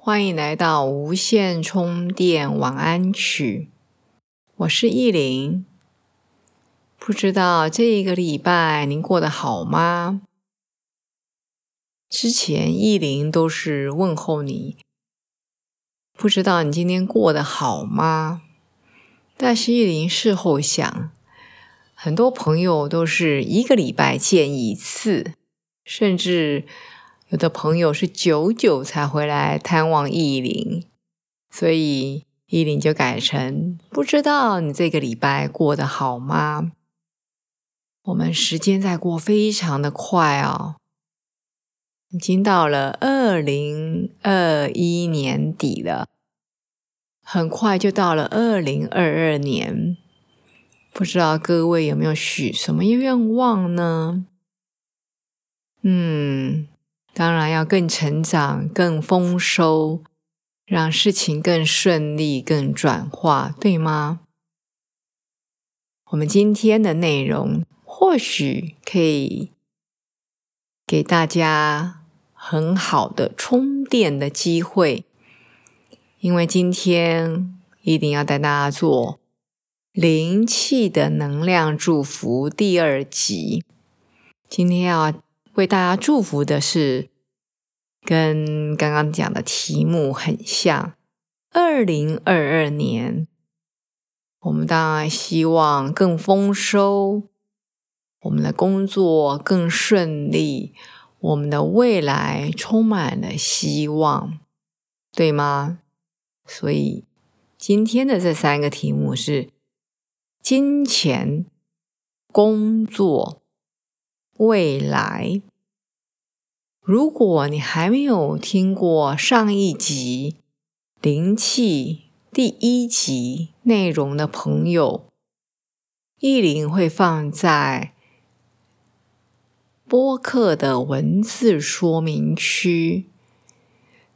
欢迎来到无线充电晚安曲，我是意林。不知道这一个礼拜您过得好吗？之前意林都是问候你，不知道你今天过得好吗？但是意林事后想，很多朋友都是一个礼拜见一次，甚至。有的朋友是久久才回来探望意林，所以意林就改成不知道你这个礼拜过得好吗？我们时间在过非常的快哦，已经到了二零二一年底了，很快就到了二零二二年，不知道各位有没有许什么愿望呢？嗯。当然要更成长、更丰收，让事情更顺利、更转化，对吗？我们今天的内容或许可以给大家很好的充电的机会，因为今天一定要带大家做灵气的能量祝福第二集。今天要。为大家祝福的是，跟刚刚讲的题目很像。二零二二年，我们当然希望更丰收，我们的工作更顺利，我们的未来充满了希望，对吗？所以今天的这三个题目是：金钱、工作。未来，如果你还没有听过上一集灵气第一集内容的朋友，意林会放在播客的文字说明区。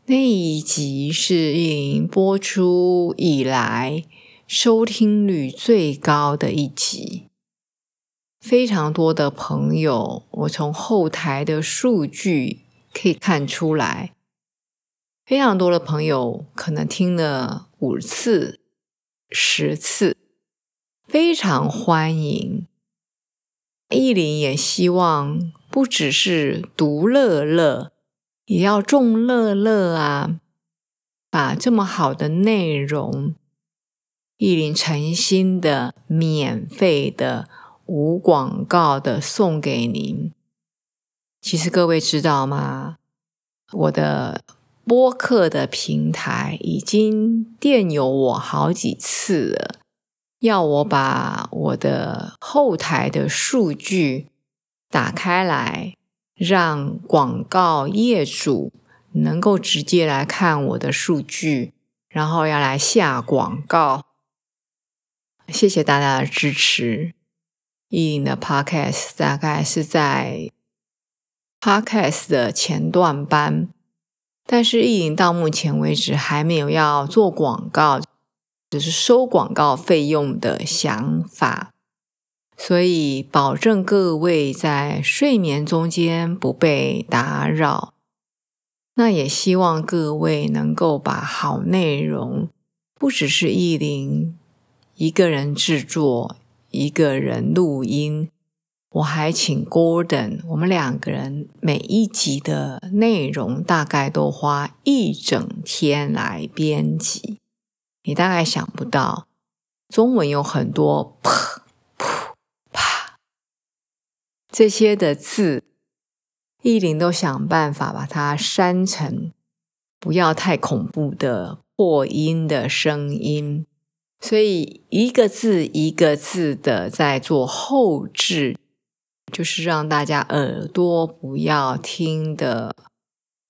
那一集是意林播出以来收听率最高的一集。非常多的朋友，我从后台的数据可以看出来，非常多的朋友可能听了五次、十次，非常欢迎。意林也希望不只是独乐乐，也要众乐乐啊！把这么好的内容，意林诚心的、免费的。无广告的送给您。其实各位知道吗？我的播客的平台已经电邮我好几次了，要我把我的后台的数据打开来，让广告业主能够直接来看我的数据，然后要来下广告。谢谢大家的支持。意林的 Podcast 大概是在 Podcast 的前段班，但是意林到目前为止还没有要做广告，只是收广告费用的想法，所以保证各位在睡眠中间不被打扰。那也希望各位能够把好内容，不只是意林一个人制作。一个人录音，我还请 Gordon，我们两个人每一集的内容大概都花一整天来编辑。你大概想不到，中文有很多噗噗啪这些的字，意林都想办法把它删成不要太恐怖的破音的声音。所以一个字一个字的在做后置，就是让大家耳朵不要听的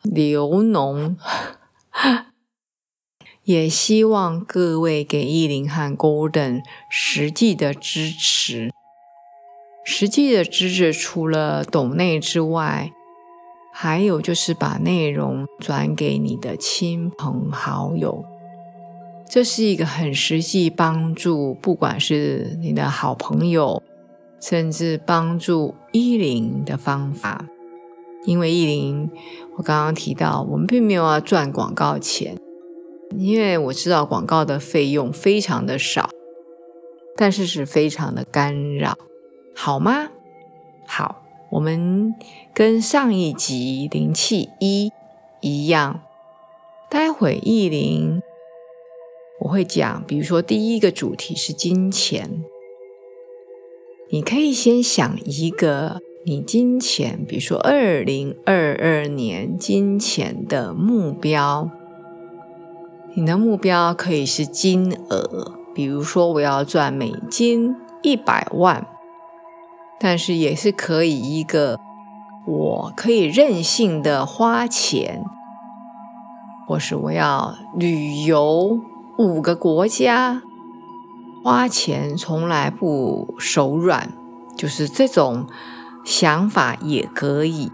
流脓。也希望各位给意林和 Golden 实际的支持。实际的支持除了懂内之外，还有就是把内容转给你的亲朋好友。这是一个很实际帮助，不管是你的好朋友，甚至帮助依林的方法。因为依林，我刚刚提到，我们并没有要赚广告钱。因为我知道广告的费用非常的少，但是是非常的干扰，好吗？好，我们跟上一集灵气一一样，待会意灵我会讲，比如说第一个主题是金钱，你可以先想一个你金钱，比如说二零二二年金钱的目标。你的目标可以是金额，比如说我要赚美金一百万，但是也是可以一个我可以任性的花钱，或是我要旅游五个国家，花钱从来不手软，就是这种想法也可以。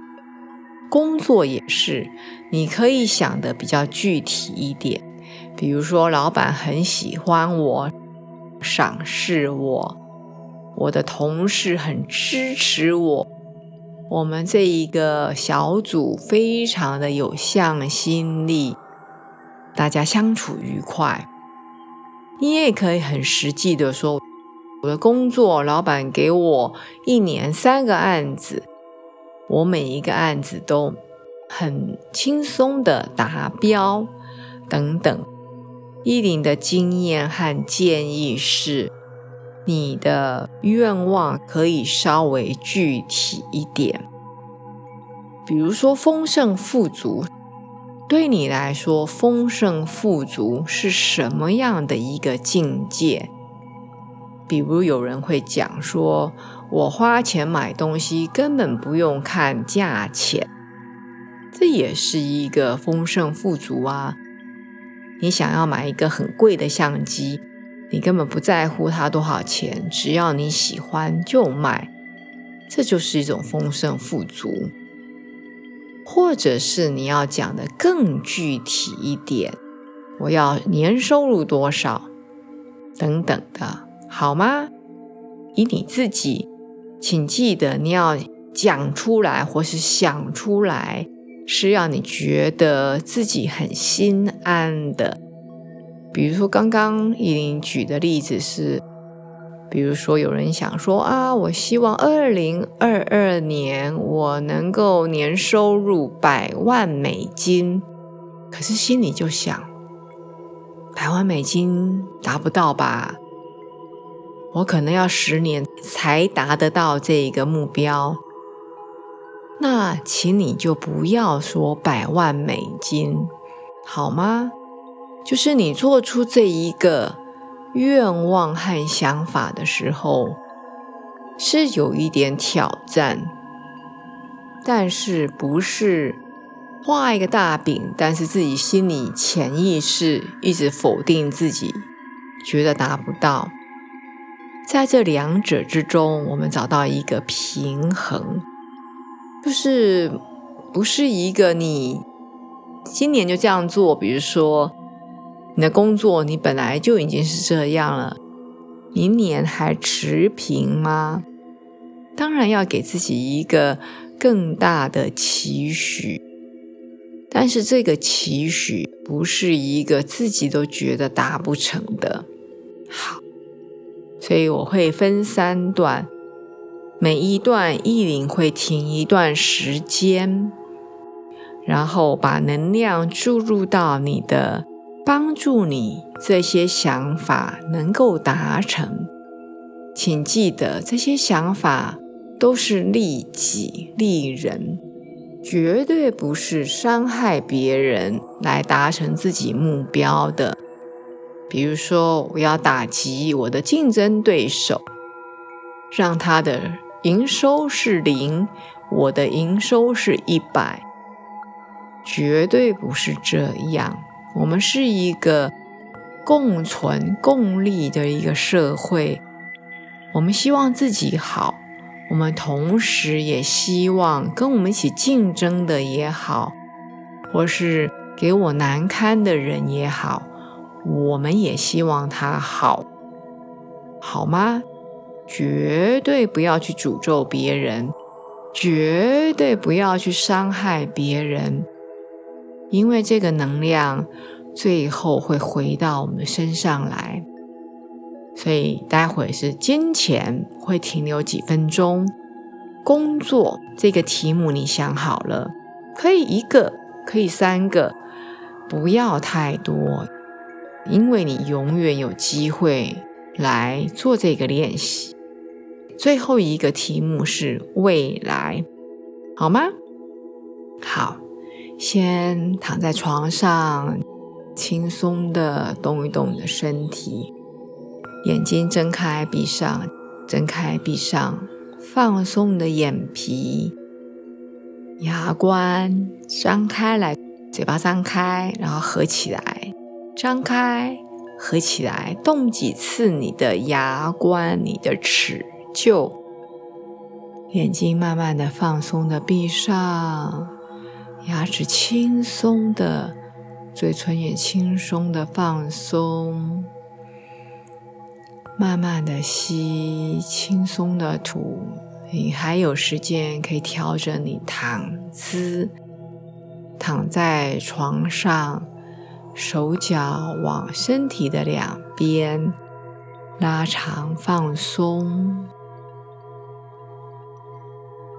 工作也是，你可以想的比较具体一点。比如说，老板很喜欢我，赏识我；我的同事很支持我，我们这一个小组非常的有向心力，大家相处愉快。你也可以很实际的说，我的工作，老板给我一年三个案子，我每一个案子都很轻松的达标，等等。依林的经验和建议是，你的愿望可以稍微具体一点，比如说丰盛富足。对你来说，丰盛富足是什么样的一个境界？比如有人会讲说，我花钱买东西根本不用看价钱，这也是一个丰盛富足啊。你想要买一个很贵的相机，你根本不在乎它多少钱，只要你喜欢就买，这就是一种丰盛富足。或者是你要讲的更具体一点，我要年收入多少等等的，好吗？以你自己，请记得你要讲出来或是想出来。是让你觉得自己很心安的。比如说，刚刚依琳举的例子是，比如说有人想说啊，我希望二零二二年我能够年收入百万美金，可是心里就想，百万美金达不到吧？我可能要十年才达得到这一个目标。那，请你就不要说百万美金，好吗？就是你做出这一个愿望和想法的时候，是有一点挑战，但是不是画一个大饼，但是自己心里潜意识一直否定自己，觉得达不到。在这两者之中，我们找到一个平衡。就是不是一个你今年就这样做，比如说你的工作你本来就已经是这样了，明年还持平吗？当然要给自己一个更大的期许，但是这个期许不是一个自己都觉得达不成的。好，所以我会分三段。每一段意林会停一段时间，然后把能量注入到你的，帮助你这些想法能够达成。请记得，这些想法都是利己利人，绝对不是伤害别人来达成自己目标的。比如说，我要打击我的竞争对手，让他的。营收是零，我的营收是一百，绝对不是这样。我们是一个共存共利的一个社会。我们希望自己好，我们同时也希望跟我们一起竞争的也好，或是给我难堪的人也好，我们也希望他好，好吗？绝对不要去诅咒别人，绝对不要去伤害别人，因为这个能量最后会回到我们身上来。所以待会是金钱会停留几分钟，工作这个题目你想好了，可以一个，可以三个，不要太多，因为你永远有机会来做这个练习。最后一个题目是未来，好吗？好，先躺在床上，轻松的动一动你的身体。眼睛睁开，闭上，睁开，闭上，放松你的眼皮，牙关张开来，嘴巴张开，然后合起来，张开，合起来，动几次你的牙关，你的齿臼，眼睛慢慢的放松的闭上，牙齿轻松的，嘴唇也轻松的放松。慢慢的吸，轻松的吐。你还有时间可以调整你躺姿，躺在床上，手脚往身体的两边拉长放松，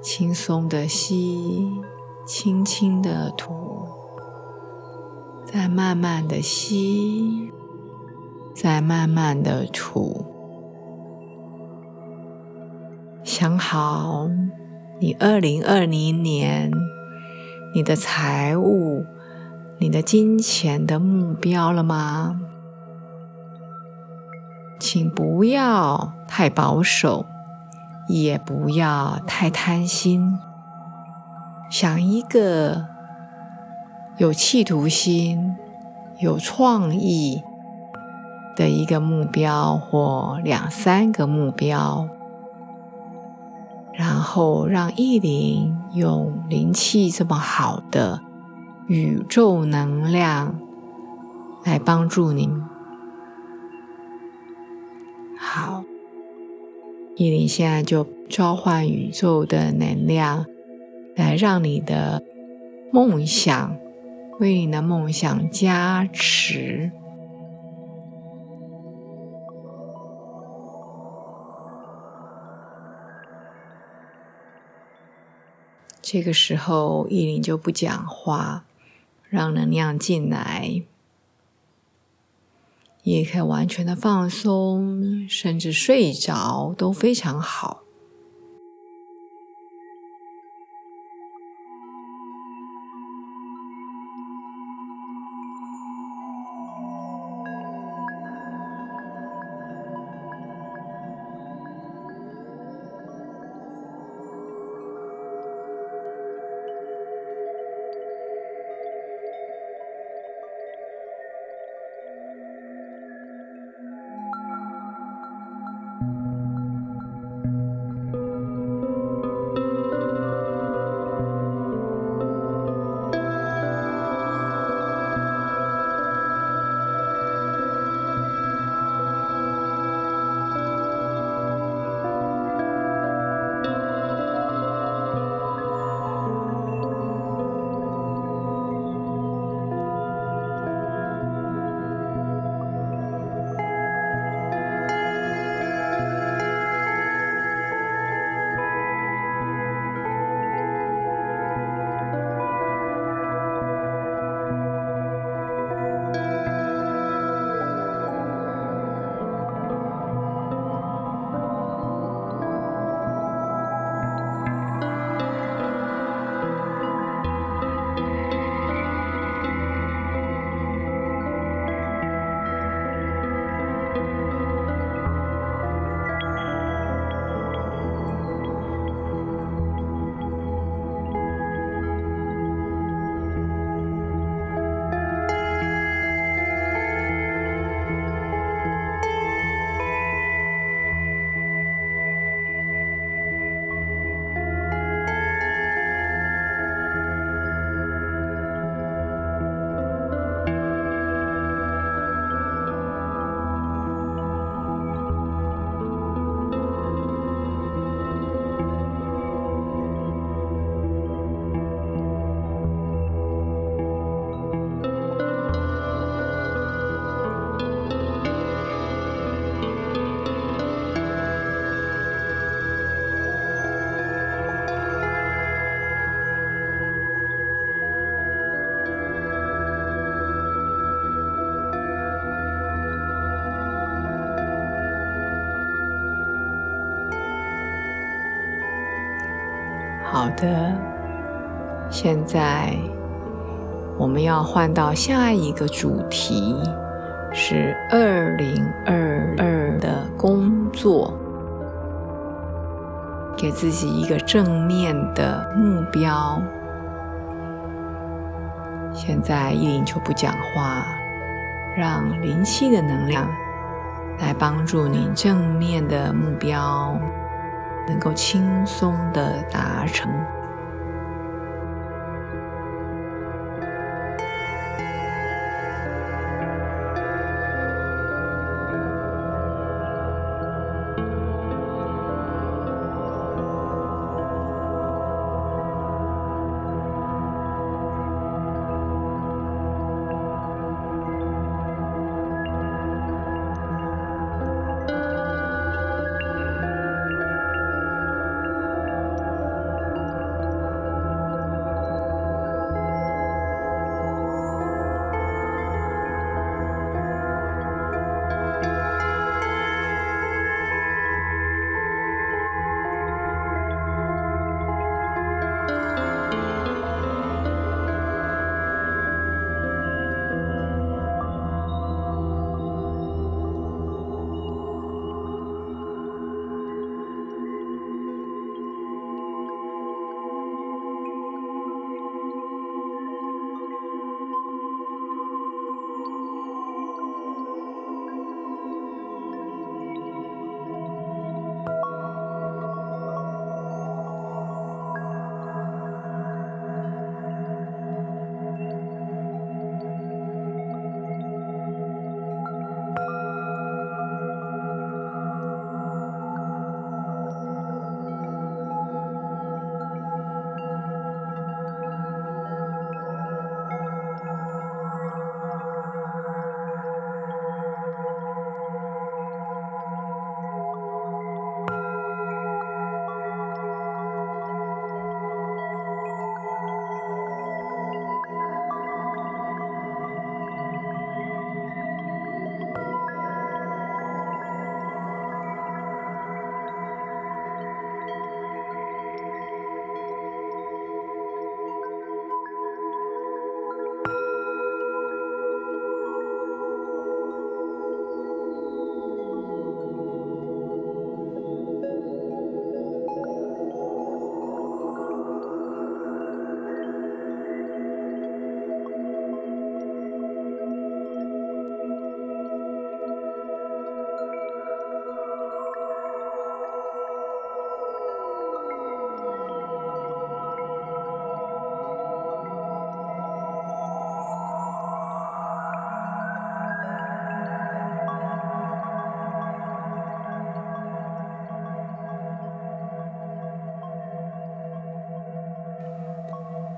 轻松的吸，轻轻的吐，再慢慢的吸。再慢慢的吐，想好你二零二零年你的财务、你的金钱的目标了吗？请不要太保守，也不要太贪心，想一个有企图心、有创意。的一个目标或两三个目标，然后让意灵用灵气这么好的宇宙能量来帮助您。好，意灵现在就召唤宇宙的能量，来让你的梦想为你的梦想加持。这个时候，意林就不讲话，让能量进来，也可以完全的放松，甚至睡着都非常好。好的，现在我们要换到下一个主题，是二零二二的工作，给自己一个正面的目标。现在依林就不讲话，让灵气的能量来帮助你正面的目标。能够轻松的达成。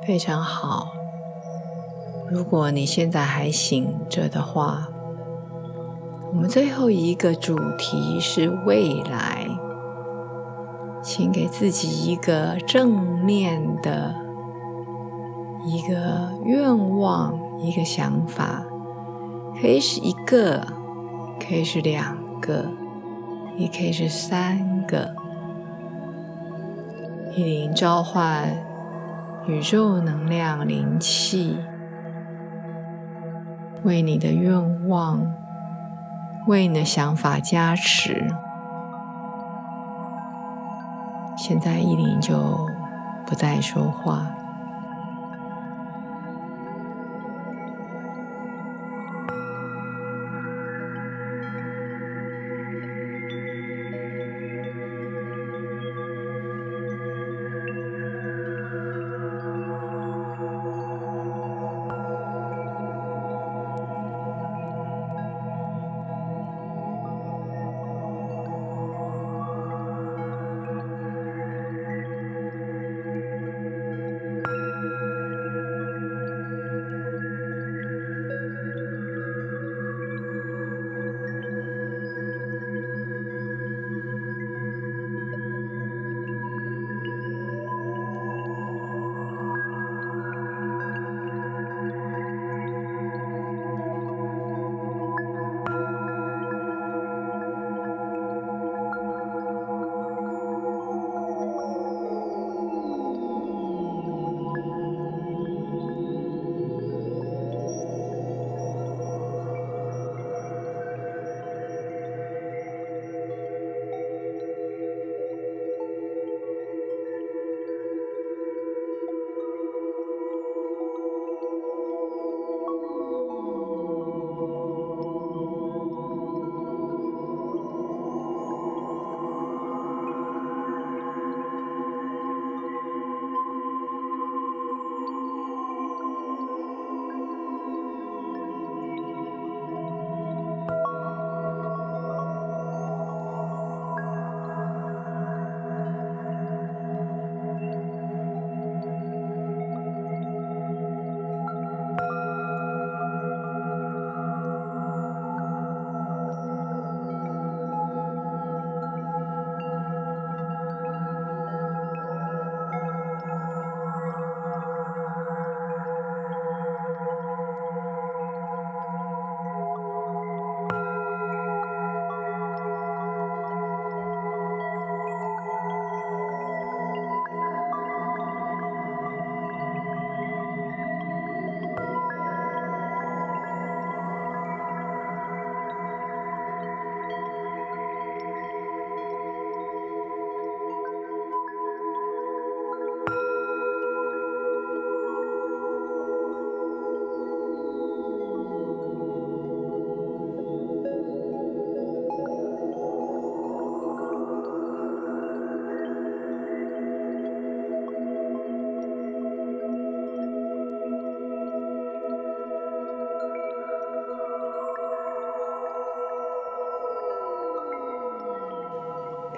非常好。如果你现在还醒着的话，我们最后一个主题是未来，请给自己一个正面的一个愿望、一个想法，可以是一个，可以是两个，也可以是三个。一灵召唤。宇宙能量灵气，为你的愿望、为你的想法加持。现在依琳就不再说话。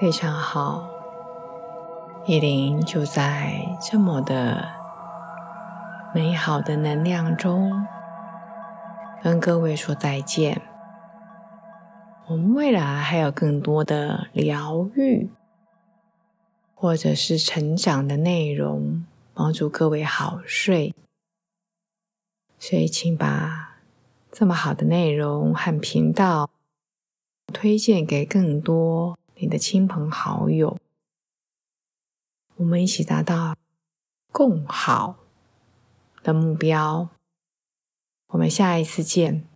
非常好，依林就在这么的美好的能量中，跟各位说再见。我们未来还有更多的疗愈，或者是成长的内容，帮助各位好睡。所以，请把这么好的内容和频道推荐给更多。你的亲朋好友，我们一起达到共好的目标。我们下一次见。